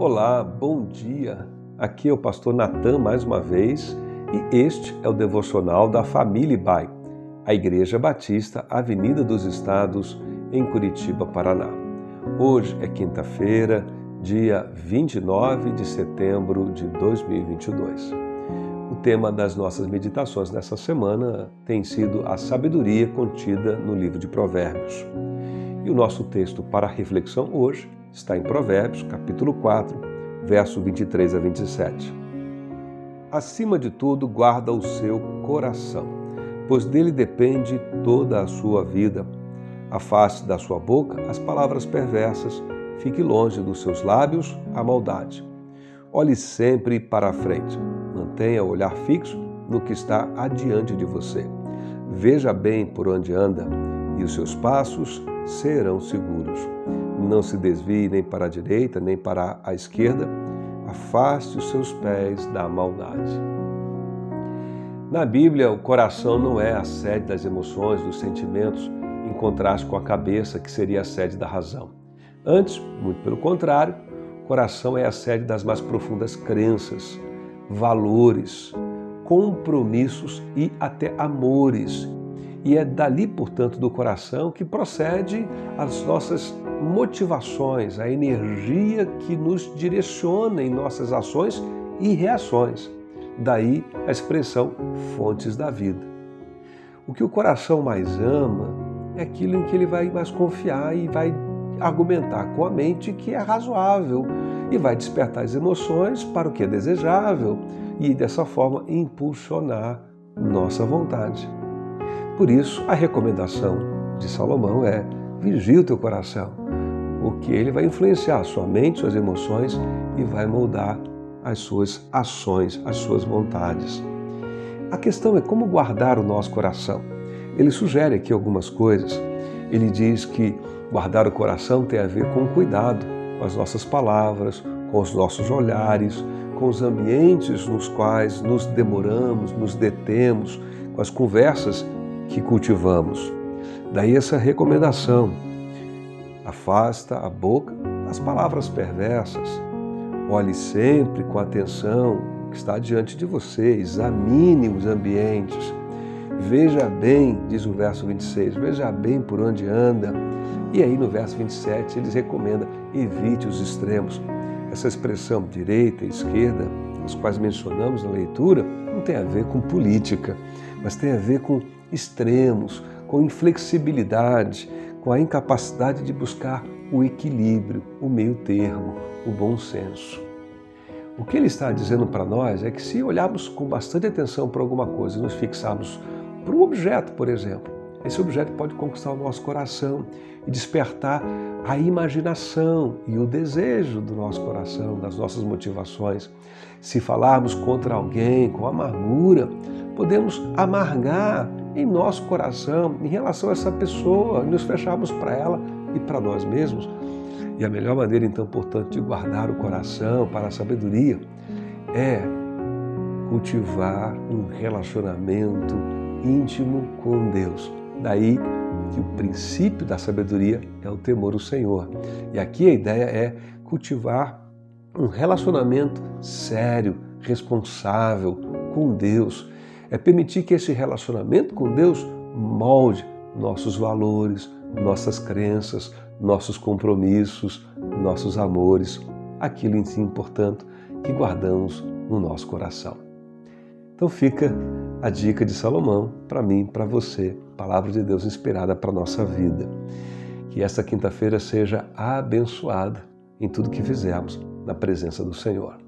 Olá, bom dia. Aqui é o pastor Natan mais uma vez e este é o devocional da Família Bai, a Igreja Batista Avenida dos Estados, em Curitiba, Paraná. Hoje é quinta-feira, dia 29 de setembro de 2022. O tema das nossas meditações nessa semana tem sido a sabedoria contida no livro de Provérbios. E o nosso texto para reflexão hoje está em Provérbios, capítulo 4, verso 23 a 27. Acima de tudo, guarda o seu coração, pois dele depende toda a sua vida. Afaste da sua boca as palavras perversas, fique longe dos seus lábios a maldade. Olhe sempre para a frente, mantenha o olhar fixo no que está adiante de você. Veja bem por onde anda e os seus passos serão seguros. Não se desvie nem para a direita nem para a esquerda, afaste os seus pés da maldade. Na Bíblia, o coração não é a sede das emoções, dos sentimentos, em contraste com a cabeça, que seria a sede da razão. Antes, muito pelo contrário, o coração é a sede das mais profundas crenças, valores, compromissos e até amores e é dali, portanto, do coração que procede as nossas motivações, a energia que nos direciona em nossas ações e reações. Daí a expressão fontes da vida. O que o coração mais ama é aquilo em que ele vai mais confiar e vai argumentar com a mente que é razoável e vai despertar as emoções para o que é desejável e dessa forma impulsionar nossa vontade. Por isso, a recomendação de Salomão é: vigie o teu coração, porque ele vai influenciar a sua mente, suas emoções e vai moldar as suas ações, as suas vontades. A questão é como guardar o nosso coração. Ele sugere aqui algumas coisas. Ele diz que guardar o coração tem a ver com cuidado com as nossas palavras, com os nossos olhares, com os ambientes nos quais nos demoramos, nos detemos, com as conversas que cultivamos. Daí essa recomendação. Afasta a boca das palavras perversas. Olhe sempre com atenção o que está diante de você, examine os ambientes. Veja bem, diz o verso 26, veja bem por onde anda. E aí no verso 27 eles recomenda evite os extremos. Essa expressão direita e esquerda, as quais mencionamos na leitura, não tem a ver com política, mas tem a ver com extremos, com inflexibilidade, com a incapacidade de buscar o equilíbrio, o meio termo, o bom senso. O que ele está dizendo para nós é que se olharmos com bastante atenção para alguma coisa e nos fixarmos para um objeto, por exemplo, esse objeto pode conquistar o nosso coração e despertar a imaginação e o desejo do nosso coração, das nossas motivações. Se falarmos contra alguém com amargura, podemos amargar em nosso coração em relação a essa pessoa, nos fecharmos para ela e para nós mesmos. E a melhor maneira, então, portanto, de guardar o coração para a sabedoria é cultivar um relacionamento íntimo com Deus. Daí que o princípio da sabedoria é o temor ao Senhor. E aqui a ideia é cultivar um relacionamento sério, responsável com Deus. É permitir que esse relacionamento com Deus molde nossos valores, nossas crenças, nossos compromissos, nossos amores, aquilo em si, portanto, que guardamos no nosso coração. Então fica a dica de Salomão para mim, para você, palavra de Deus inspirada para a nossa vida. Que esta quinta-feira seja abençoada em tudo que fizermos na presença do Senhor.